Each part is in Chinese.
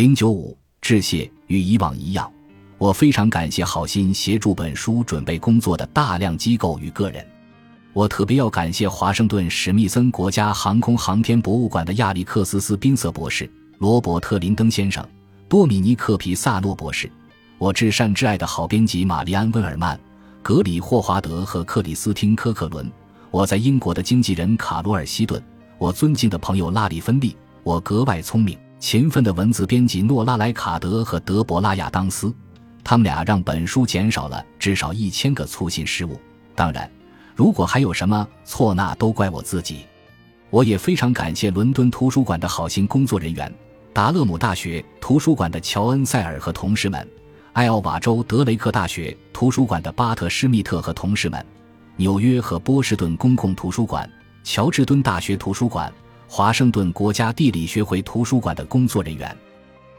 零九五致谢，与以往一样，我非常感谢好心协助本书准备工作的大量机构与个人。我特别要感谢华盛顿史密森国家航空航天博物馆的亚历克斯斯宾瑟博士、罗伯特林登先生、多米尼克皮萨诺博士，我至善至爱的好编辑玛丽安温尔曼、格里霍华德和克里斯汀科克伦，我在英国的经纪人卡罗尔希顿，我尊敬的朋友拉里芬利，我格外聪明。勤奋的文字编辑诺拉莱卡德和德伯拉亚当斯，他们俩让本书减少了至少一千个粗心失误。当然。如果还有什么错，那都怪我自己。我也非常感谢伦敦图书馆的好心工作人员，达勒姆大学图书馆的乔恩·塞尔和同事们，艾奥瓦州德雷克大学图书馆的巴特·施密特和同事们，纽约和波士顿公共图书馆、乔治敦大学图书馆、华盛顿国家地理学会图书馆的工作人员。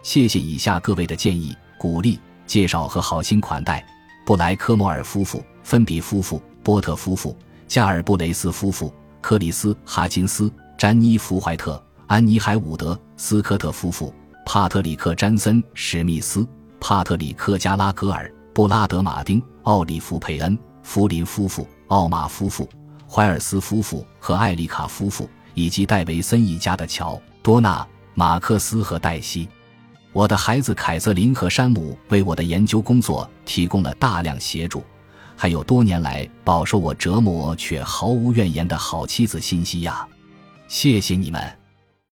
谢谢以下各位的建议、鼓励、介绍和好心款待：布莱科摩尔夫妇、芬比夫妇。波特夫妇、加尔布雷斯夫妇、克里斯·哈金斯、詹妮·弗怀特、安妮·海伍德、斯科特夫妇、帕特里克·詹森、史密斯、帕特里克·加拉格尔、布拉德·马丁、奥利弗·佩恩、福林夫妇、奥马夫妇、怀尔斯夫妇和艾丽卡夫妇，以及戴维森一家的乔、多纳、马克思和黛西。我的孩子凯瑟琳和山姆为我的研究工作提供了大量协助。还有多年来饱受我折磨却毫无怨言的好妻子辛西娅，谢谢你们。